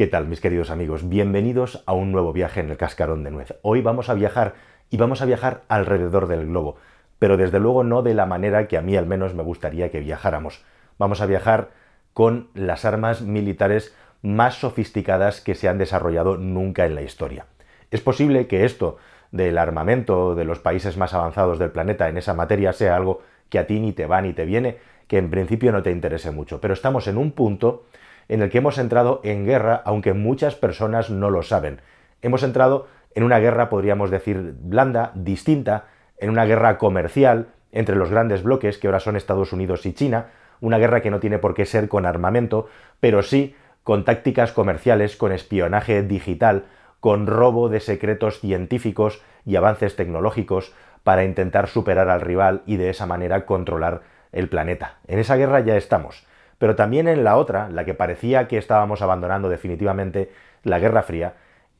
¿Qué tal, mis queridos amigos? Bienvenidos a un nuevo viaje en el cascarón de nuez. Hoy vamos a viajar y vamos a viajar alrededor del globo, pero desde luego no de la manera que a mí al menos me gustaría que viajáramos. Vamos a viajar con las armas militares más sofisticadas que se han desarrollado nunca en la historia. Es posible que esto del armamento de los países más avanzados del planeta en esa materia sea algo que a ti ni te va ni te viene, que en principio no te interese mucho, pero estamos en un punto en el que hemos entrado en guerra, aunque muchas personas no lo saben. Hemos entrado en una guerra, podríamos decir, blanda, distinta, en una guerra comercial entre los grandes bloques, que ahora son Estados Unidos y China, una guerra que no tiene por qué ser con armamento, pero sí con tácticas comerciales, con espionaje digital, con robo de secretos científicos y avances tecnológicos para intentar superar al rival y de esa manera controlar el planeta. En esa guerra ya estamos pero también en la otra, la que parecía que estábamos abandonando definitivamente, la Guerra Fría,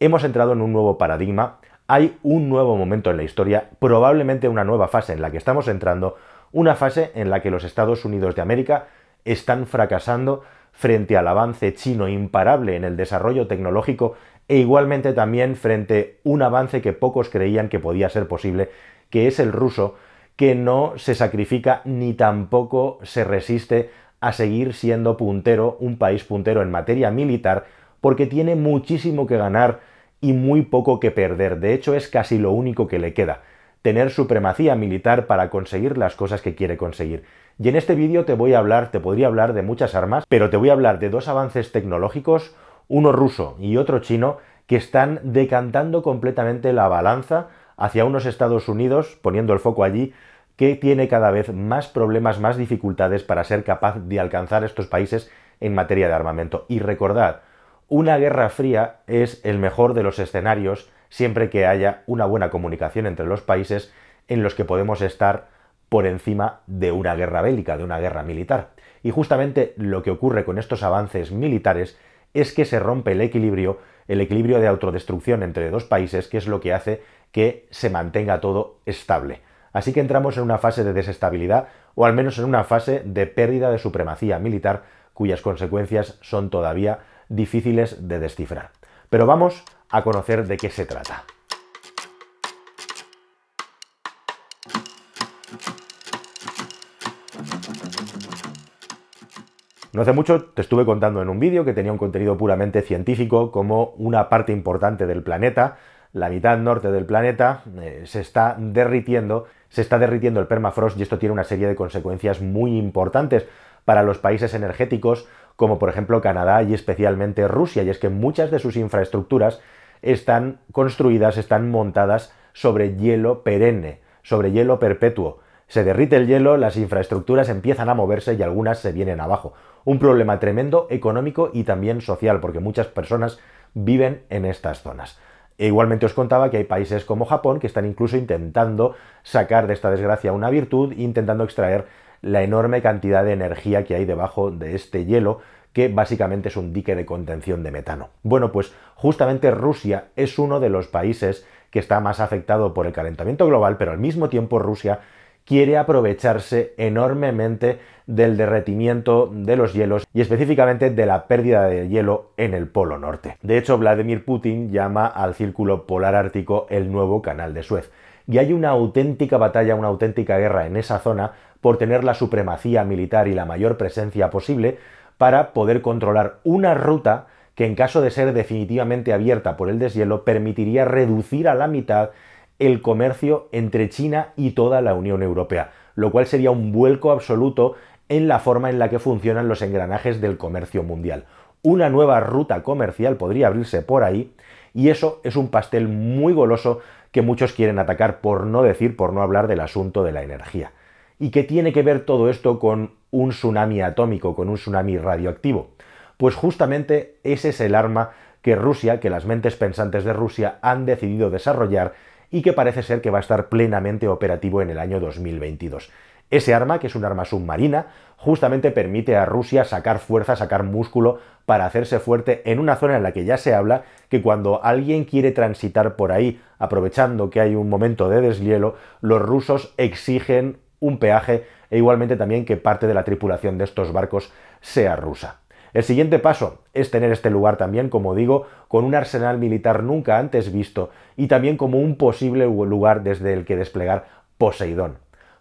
hemos entrado en un nuevo paradigma, hay un nuevo momento en la historia, probablemente una nueva fase en la que estamos entrando, una fase en la que los Estados Unidos de América están fracasando frente al avance chino imparable en el desarrollo tecnológico e igualmente también frente a un avance que pocos creían que podía ser posible, que es el ruso, que no se sacrifica ni tampoco se resiste a seguir siendo puntero, un país puntero en materia militar, porque tiene muchísimo que ganar y muy poco que perder. De hecho, es casi lo único que le queda, tener supremacía militar para conseguir las cosas que quiere conseguir. Y en este vídeo te voy a hablar, te podría hablar de muchas armas, pero te voy a hablar de dos avances tecnológicos, uno ruso y otro chino, que están decantando completamente la balanza hacia unos Estados Unidos, poniendo el foco allí, que tiene cada vez más problemas, más dificultades para ser capaz de alcanzar estos países en materia de armamento. Y recordad, una guerra fría es el mejor de los escenarios siempre que haya una buena comunicación entre los países en los que podemos estar por encima de una guerra bélica, de una guerra militar. Y justamente lo que ocurre con estos avances militares es que se rompe el equilibrio, el equilibrio de autodestrucción entre dos países, que es lo que hace que se mantenga todo estable. Así que entramos en una fase de desestabilidad o al menos en una fase de pérdida de supremacía militar cuyas consecuencias son todavía difíciles de descifrar. Pero vamos a conocer de qué se trata. No hace mucho te estuve contando en un vídeo que tenía un contenido puramente científico como una parte importante del planeta, la mitad norte del planeta, eh, se está derritiendo se está derritiendo el permafrost y esto tiene una serie de consecuencias muy importantes para los países energéticos como por ejemplo Canadá y especialmente Rusia, y es que muchas de sus infraestructuras están construidas, están montadas sobre hielo perenne, sobre hielo perpetuo. Se derrite el hielo, las infraestructuras empiezan a moverse y algunas se vienen abajo. Un problema tremendo económico y también social, porque muchas personas viven en estas zonas. E igualmente os contaba que hay países como Japón que están incluso intentando sacar de esta desgracia una virtud, intentando extraer la enorme cantidad de energía que hay debajo de este hielo, que básicamente es un dique de contención de metano. Bueno, pues justamente Rusia es uno de los países que está más afectado por el calentamiento global, pero al mismo tiempo Rusia quiere aprovecharse enormemente del derretimiento de los hielos y específicamente de la pérdida de hielo en el Polo Norte. De hecho, Vladimir Putin llama al Círculo Polar Ártico el nuevo Canal de Suez. Y hay una auténtica batalla, una auténtica guerra en esa zona por tener la supremacía militar y la mayor presencia posible para poder controlar una ruta que en caso de ser definitivamente abierta por el deshielo permitiría reducir a la mitad el comercio entre China y toda la Unión Europea, lo cual sería un vuelco absoluto en la forma en la que funcionan los engranajes del comercio mundial. Una nueva ruta comercial podría abrirse por ahí y eso es un pastel muy goloso que muchos quieren atacar por no decir, por no hablar del asunto de la energía. ¿Y qué tiene que ver todo esto con un tsunami atómico, con un tsunami radioactivo? Pues justamente ese es el arma que Rusia, que las mentes pensantes de Rusia han decidido desarrollar y que parece ser que va a estar plenamente operativo en el año 2022. Ese arma, que es un arma submarina, justamente permite a Rusia sacar fuerza, sacar músculo para hacerse fuerte en una zona en la que ya se habla que cuando alguien quiere transitar por ahí, aprovechando que hay un momento de deshielo, los rusos exigen un peaje e igualmente también que parte de la tripulación de estos barcos sea rusa. El siguiente paso es tener este lugar también, como digo, con un arsenal militar nunca antes visto y también como un posible lugar desde el que desplegar Poseidón.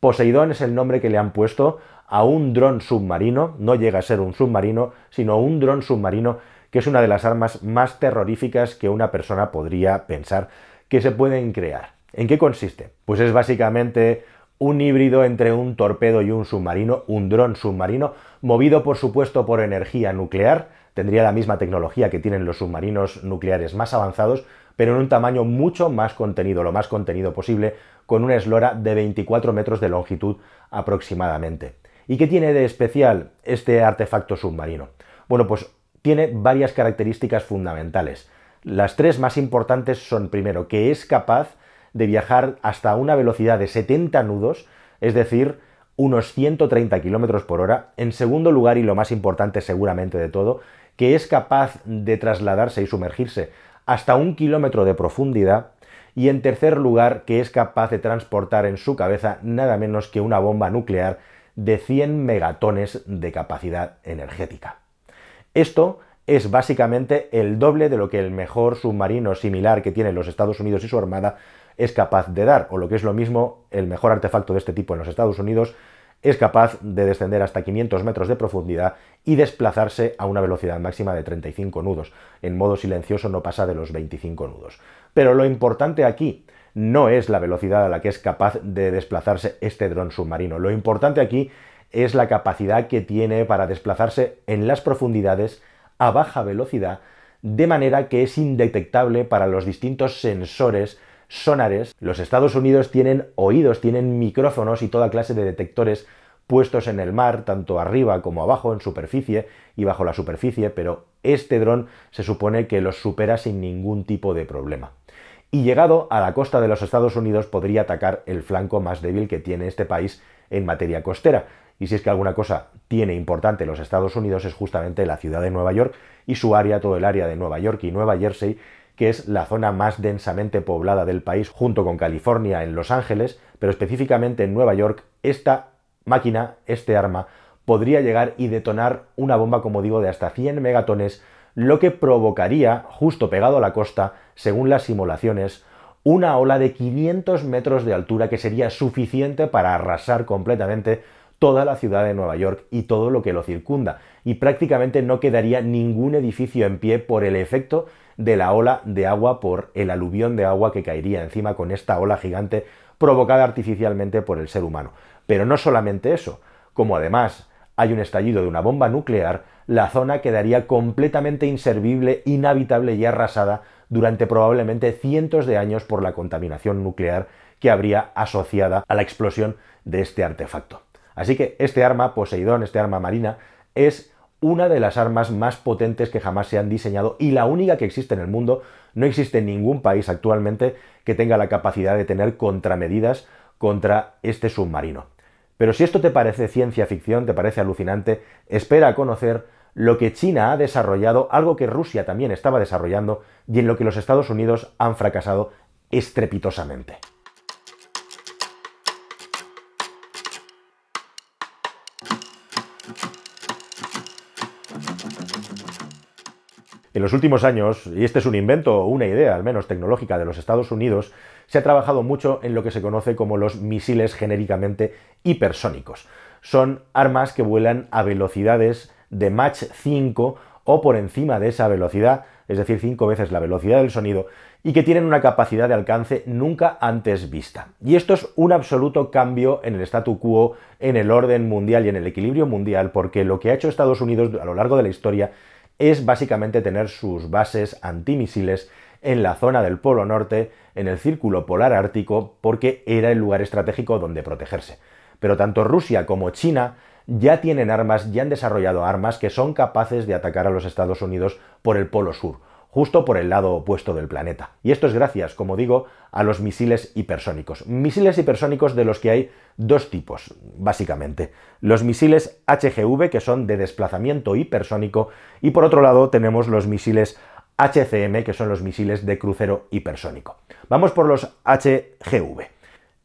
Poseidón es el nombre que le han puesto a un dron submarino, no llega a ser un submarino, sino un dron submarino que es una de las armas más terroríficas que una persona podría pensar que se pueden crear. ¿En qué consiste? Pues es básicamente un híbrido entre un torpedo y un submarino, un dron submarino, movido por supuesto por energía nuclear, tendría la misma tecnología que tienen los submarinos nucleares más avanzados, pero en un tamaño mucho más contenido, lo más contenido posible, con una eslora de 24 metros de longitud aproximadamente. ¿Y qué tiene de especial este artefacto submarino? Bueno, pues tiene varias características fundamentales. Las tres más importantes son, primero, que es capaz de viajar hasta una velocidad de 70 nudos, es decir, unos 130 km por hora. En segundo lugar, y lo más importante seguramente de todo, que es capaz de trasladarse y sumergirse hasta un kilómetro de profundidad. Y en tercer lugar, que es capaz de transportar en su cabeza nada menos que una bomba nuclear de 100 megatones de capacidad energética. Esto es básicamente el doble de lo que el mejor submarino similar que tienen los Estados Unidos y su armada es capaz de dar, o lo que es lo mismo, el mejor artefacto de este tipo en los Estados Unidos es capaz de descender hasta 500 metros de profundidad y desplazarse a una velocidad máxima de 35 nudos. En modo silencioso no pasa de los 25 nudos. Pero lo importante aquí no es la velocidad a la que es capaz de desplazarse este dron submarino. Lo importante aquí es la capacidad que tiene para desplazarse en las profundidades a baja velocidad, de manera que es indetectable para los distintos sensores sonares. Los Estados Unidos tienen oídos, tienen micrófonos y toda clase de detectores puestos en el mar, tanto arriba como abajo, en superficie y bajo la superficie, pero este dron se supone que los supera sin ningún tipo de problema. Y llegado a la costa de los Estados Unidos podría atacar el flanco más débil que tiene este país en materia costera. Y si es que alguna cosa tiene importante los Estados Unidos es justamente la ciudad de Nueva York y su área, todo el área de Nueva York y Nueva Jersey, que es la zona más densamente poblada del país, junto con California en Los Ángeles, pero específicamente en Nueva York, esta máquina, este arma, podría llegar y detonar una bomba, como digo, de hasta 100 megatones, lo que provocaría, justo pegado a la costa, según las simulaciones, una ola de 500 metros de altura que sería suficiente para arrasar completamente toda la ciudad de Nueva York y todo lo que lo circunda, y prácticamente no quedaría ningún edificio en pie por el efecto de la ola de agua, por el aluvión de agua que caería encima con esta ola gigante provocada artificialmente por el ser humano. Pero no solamente eso, como además hay un estallido de una bomba nuclear, la zona quedaría completamente inservible, inhabitable y arrasada durante probablemente cientos de años por la contaminación nuclear que habría asociada a la explosión de este artefacto. Así que este arma, Poseidón, este arma marina, es una de las armas más potentes que jamás se han diseñado y la única que existe en el mundo. No existe ningún país actualmente que tenga la capacidad de tener contramedidas contra este submarino. Pero si esto te parece ciencia ficción, te parece alucinante, espera a conocer lo que China ha desarrollado, algo que Rusia también estaba desarrollando y en lo que los Estados Unidos han fracasado estrepitosamente. En los últimos años, y este es un invento o una idea al menos tecnológica de los Estados Unidos, se ha trabajado mucho en lo que se conoce como los misiles genéricamente hipersónicos. Son armas que vuelan a velocidades de Mach 5 o por encima de esa velocidad, es decir, cinco veces la velocidad del sonido, y que tienen una capacidad de alcance nunca antes vista. Y esto es un absoluto cambio en el statu quo, en el orden mundial y en el equilibrio mundial, porque lo que ha hecho Estados Unidos a lo largo de la historia es básicamente tener sus bases antimisiles en la zona del Polo Norte, en el Círculo Polar Ártico, porque era el lugar estratégico donde protegerse. Pero tanto Rusia como China ya tienen armas, ya han desarrollado armas que son capaces de atacar a los Estados Unidos por el Polo Sur, justo por el lado opuesto del planeta. Y esto es gracias, como digo, a los misiles hipersónicos. Misiles hipersónicos de los que hay dos tipos, básicamente. Los misiles HGV, que son de desplazamiento hipersónico, y por otro lado tenemos los misiles HCM, que son los misiles de crucero hipersónico. Vamos por los HGV.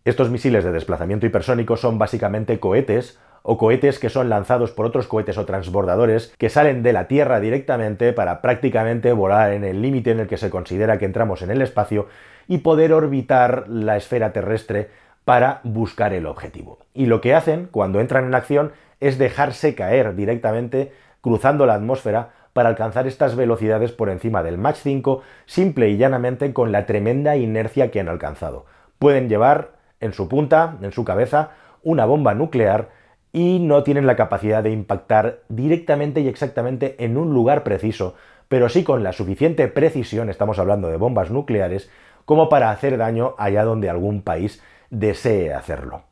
Estos misiles de desplazamiento hipersónico son básicamente cohetes o cohetes que son lanzados por otros cohetes o transbordadores que salen de la Tierra directamente para prácticamente volar en el límite en el que se considera que entramos en el espacio y poder orbitar la esfera terrestre para buscar el objetivo. Y lo que hacen cuando entran en acción es dejarse caer directamente cruzando la atmósfera para alcanzar estas velocidades por encima del Mach 5 simple y llanamente con la tremenda inercia que han alcanzado. Pueden llevar en su punta, en su cabeza, una bomba nuclear y no tienen la capacidad de impactar directamente y exactamente en un lugar preciso, pero sí con la suficiente precisión, estamos hablando de bombas nucleares, como para hacer daño allá donde algún país desee hacerlo.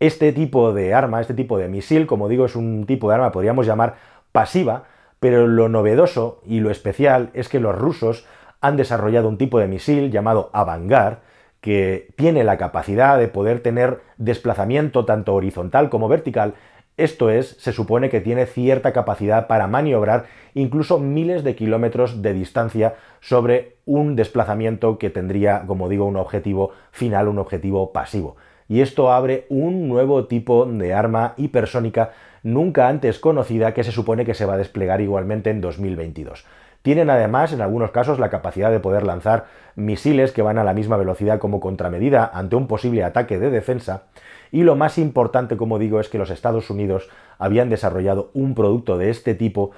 Este tipo de arma, este tipo de misil, como digo, es un tipo de arma, podríamos llamar pasiva, pero lo novedoso y lo especial es que los rusos han desarrollado un tipo de misil llamado Avangard, que tiene la capacidad de poder tener desplazamiento tanto horizontal como vertical. Esto es, se supone que tiene cierta capacidad para maniobrar incluso miles de kilómetros de distancia sobre un desplazamiento que tendría, como digo, un objetivo final, un objetivo pasivo. Y esto abre un nuevo tipo de arma hipersónica nunca antes conocida que se supone que se va a desplegar igualmente en 2022. Tienen además, en algunos casos, la capacidad de poder lanzar misiles que van a la misma velocidad como contramedida ante un posible ataque de defensa. Y lo más importante, como digo, es que los Estados Unidos habían desarrollado un producto de este tipo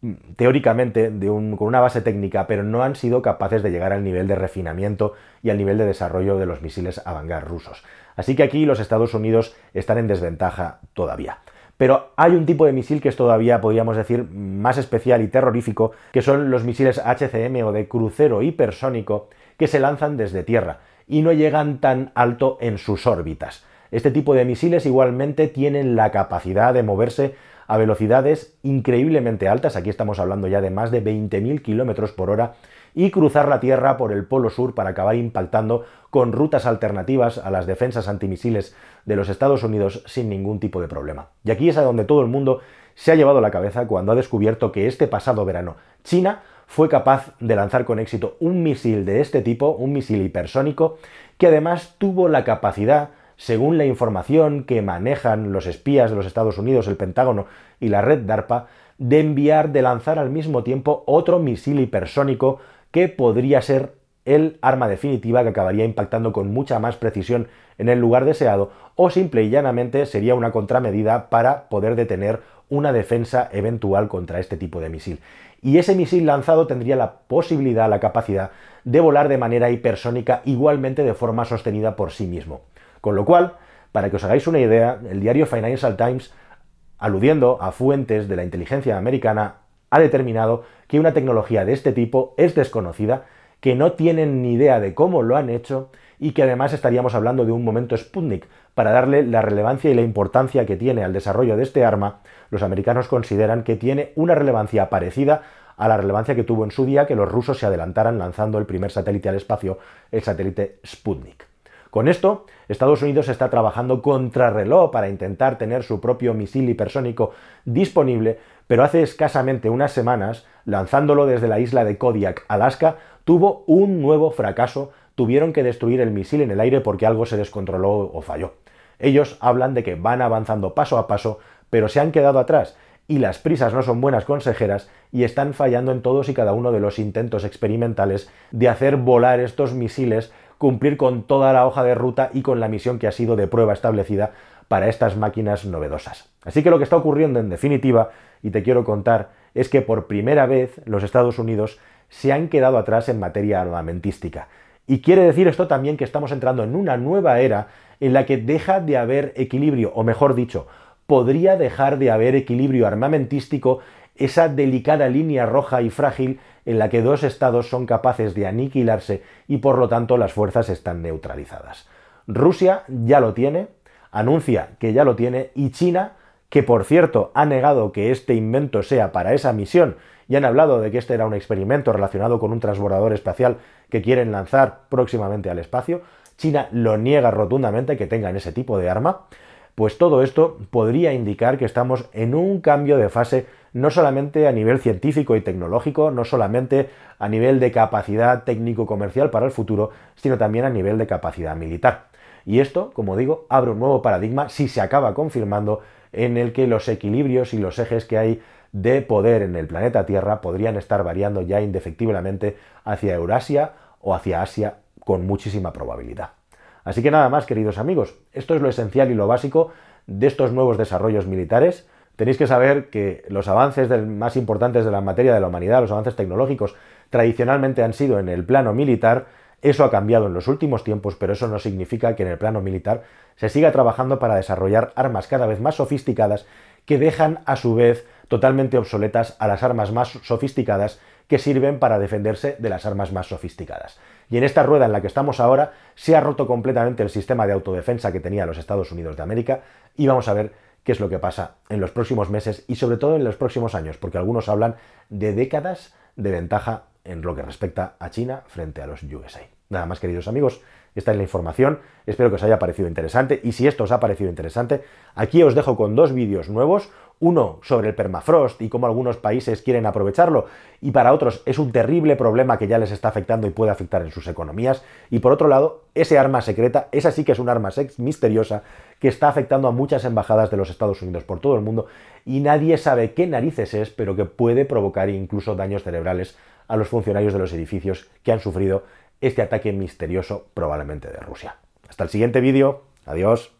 mm, teóricamente con una base técnica, pero no han sido capaces de llegar al nivel de refinamiento y al nivel de desarrollo de los misiles Avangard rusos. Así que aquí los Estados Unidos están en desventaja todavía. Pero hay un tipo de misil que es todavía, podríamos decir, más especial y terrorífico, que son los misiles HCM o de crucero hipersónico que se lanzan desde tierra y no llegan tan alto en sus órbitas. Este tipo de misiles igualmente tienen la capacidad de moverse a velocidades increíblemente altas, aquí estamos hablando ya de más de 20.000 km por hora, y cruzar la Tierra por el Polo Sur para acabar impactando con rutas alternativas a las defensas antimisiles de los Estados Unidos sin ningún tipo de problema. Y aquí es a donde todo el mundo se ha llevado la cabeza cuando ha descubierto que este pasado verano China fue capaz de lanzar con éxito un misil de este tipo, un misil hipersónico, que además tuvo la capacidad, según la información que manejan los espías de los Estados Unidos, el Pentágono y la red DARPA, de enviar, de lanzar al mismo tiempo otro misil hipersónico que podría ser el arma definitiva que acabaría impactando con mucha más precisión en el lugar deseado o simple y llanamente sería una contramedida para poder detener una defensa eventual contra este tipo de misil. Y ese misil lanzado tendría la posibilidad, la capacidad de volar de manera hipersónica igualmente de forma sostenida por sí mismo. Con lo cual, para que os hagáis una idea, el diario Financial Times, aludiendo a fuentes de la inteligencia americana, ha determinado que una tecnología de este tipo es desconocida, que no tienen ni idea de cómo lo han hecho y que además estaríamos hablando de un momento Sputnik. Para darle la relevancia y la importancia que tiene al desarrollo de este arma, los americanos consideran que tiene una relevancia parecida a la relevancia que tuvo en su día que los rusos se adelantaran lanzando el primer satélite al espacio, el satélite Sputnik. Con esto, Estados Unidos está trabajando contrarreloj para intentar tener su propio misil hipersónico disponible, pero hace escasamente unas semanas, lanzándolo desde la isla de Kodiak, Alaska, tuvo un nuevo fracaso, tuvieron que destruir el misil en el aire porque algo se descontroló o falló. Ellos hablan de que van avanzando paso a paso, pero se han quedado atrás y las prisas no son buenas consejeras y están fallando en todos y cada uno de los intentos experimentales de hacer volar estos misiles cumplir con toda la hoja de ruta y con la misión que ha sido de prueba establecida para estas máquinas novedosas. Así que lo que está ocurriendo en definitiva, y te quiero contar, es que por primera vez los Estados Unidos se han quedado atrás en materia armamentística. Y quiere decir esto también que estamos entrando en una nueva era en la que deja de haber equilibrio, o mejor dicho, podría dejar de haber equilibrio armamentístico esa delicada línea roja y frágil en la que dos estados son capaces de aniquilarse y por lo tanto las fuerzas están neutralizadas. Rusia ya lo tiene, anuncia que ya lo tiene y China, que por cierto ha negado que este invento sea para esa misión. Y han hablado de que este era un experimento relacionado con un transbordador espacial que quieren lanzar próximamente al espacio, China lo niega rotundamente que tengan ese tipo de arma, pues todo esto podría indicar que estamos en un cambio de fase no solamente a nivel científico y tecnológico, no solamente a nivel de capacidad técnico-comercial para el futuro, sino también a nivel de capacidad militar. Y esto, como digo, abre un nuevo paradigma si se acaba confirmando en el que los equilibrios y los ejes que hay de poder en el planeta Tierra podrían estar variando ya indefectiblemente hacia Eurasia o hacia Asia con muchísima probabilidad. Así que nada más, queridos amigos, esto es lo esencial y lo básico de estos nuevos desarrollos militares. Tenéis que saber que los avances más importantes de la materia de la humanidad, los avances tecnológicos, tradicionalmente han sido en el plano militar. Eso ha cambiado en los últimos tiempos, pero eso no significa que en el plano militar se siga trabajando para desarrollar armas cada vez más sofisticadas que dejan a su vez totalmente obsoletas a las armas más sofisticadas que sirven para defenderse de las armas más sofisticadas. Y en esta rueda en la que estamos ahora se ha roto completamente el sistema de autodefensa que tenía los Estados Unidos de América y vamos a ver qué es lo que pasa en los próximos meses y sobre todo en los próximos años, porque algunos hablan de décadas de ventaja en lo que respecta a China frente a los USA. Nada más, queridos amigos, esta es la información. Espero que os haya parecido interesante y si esto os ha parecido interesante, aquí os dejo con dos vídeos nuevos. Uno sobre el permafrost y cómo algunos países quieren aprovecharlo y para otros es un terrible problema que ya les está afectando y puede afectar en sus economías. Y por otro lado, ese arma secreta, esa sí que es un arma sex misteriosa que está afectando a muchas embajadas de los Estados Unidos por todo el mundo y nadie sabe qué narices es, pero que puede provocar incluso daños cerebrales a los funcionarios de los edificios que han sufrido este ataque misterioso probablemente de Rusia. Hasta el siguiente vídeo. Adiós.